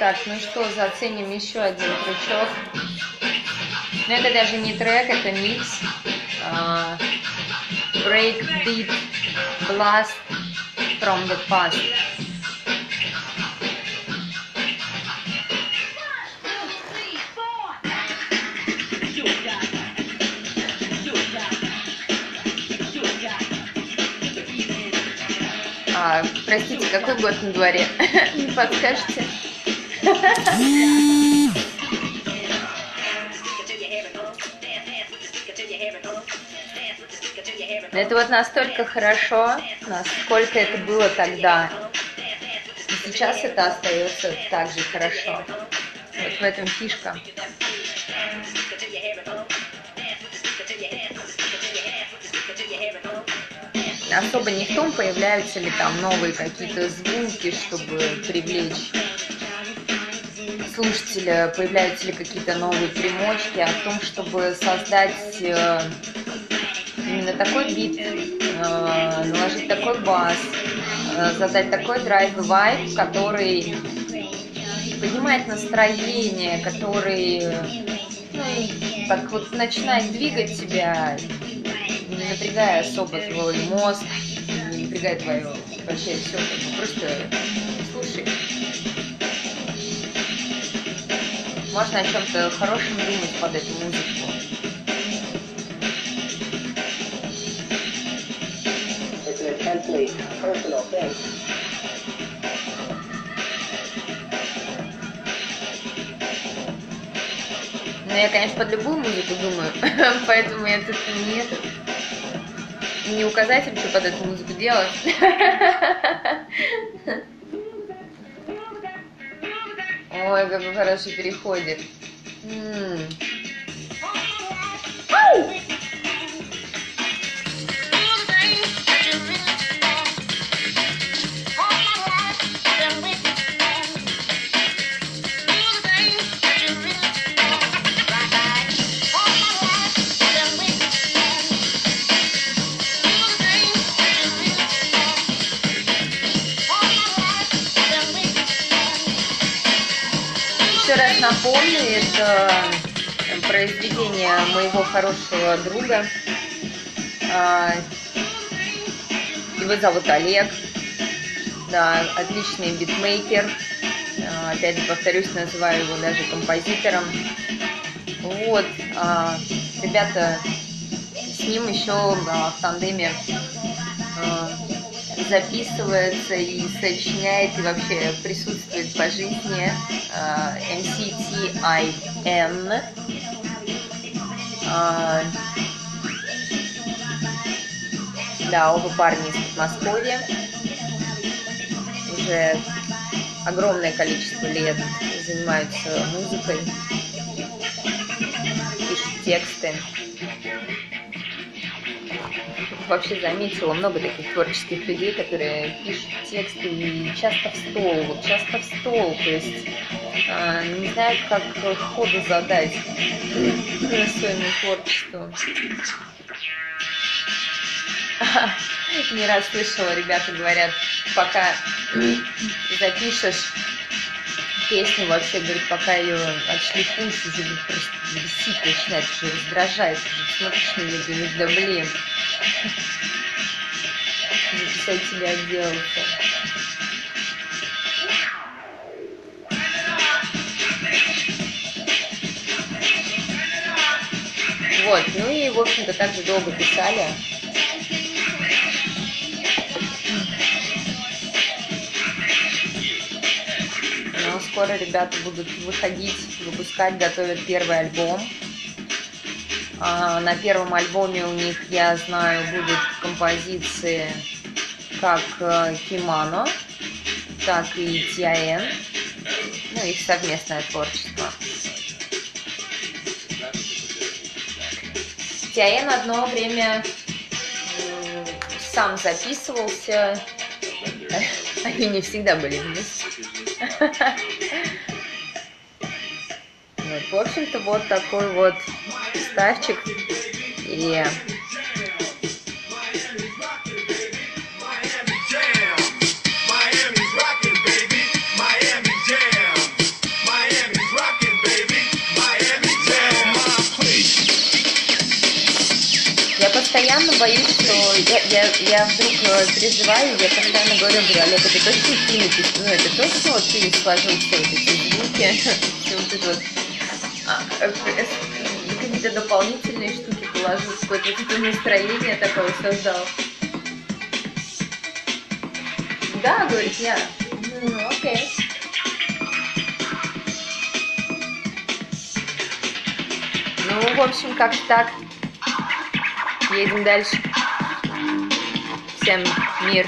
Так, ну что, заценим еще один тречок. Но это даже не трек, это микс. Uh, break Beat Blast from the Past. А, простите, какой год на дворе? Не подскажете? Это вот настолько хорошо, насколько это было тогда. И сейчас это остается так же хорошо. Вот в этом фишка. Особо не в том, появляются ли там новые какие-то звуки, чтобы привлечь слушателя, появляются ли какие-то новые примочки, в том, чтобы создать э, именно такой бит, э, наложить такой бас, э, задать такой драйв и вайб, который поднимает настроение, который ну, так вот начинает двигать тебя, не напрягая особо твой мозг, не напрягая твое вообще все, просто слушай. Можно о чем-то хорошем думать под эту музыку. thing. Ну, я, конечно, под любую музыку думаю, поэтому я тут не не указатель, что под эту музыку делать. Ой, какой хороший переходик. М -м. Напомню, это произведение моего хорошего друга. А, его зовут Олег. Да, отличный битмейкер. А, опять же, повторюсь, называю его даже композитором. Вот, а, ребята, с ним еще в тандеме записывается и сочиняет и вообще присутствует по жизни MCTIN. Э, а, да, оба парня из Подмосковья. Уже огромное количество лет занимаются музыкой, пишут тексты вообще заметила много таких творческих людей, которые пишут тексты и часто в стол, вот часто в стол, то есть э, не знают, как ходу задать своему творчеству. Не раз слышала, ребята говорят, пока запишешь песню вообще, говорит, пока ее отшлифуешь, уже просто бесить начинает, уже раздражает, смотришь на нее, думаешь, да блин, записать тебя отделался. Вот, ну и, в общем-то, также долго писали. Скоро ребята будут выходить, выпускать, готовят первый альбом. А, на первом альбоме у них, я знаю, будут композиции как э, Кимано, так и Тиаен, ну, их совместное творчество. Тиаен одно время сам записывался, они не всегда были вместе. Вот, в общем-то, вот такой вот ставчик. И боюсь, что я, я, я вдруг э, переживаю, я постоянно говорю, говорю, Олег, это точно кинуть, ну, это точно вот ты сложил все эти звуки, все вот это вот, а, э, э, какие-то дополнительные штуки положил, какое-то настроение такое создал. Да, говорит, я. Ну, окей. Ну, в общем, как-то так. Едем дальше. Всем мир.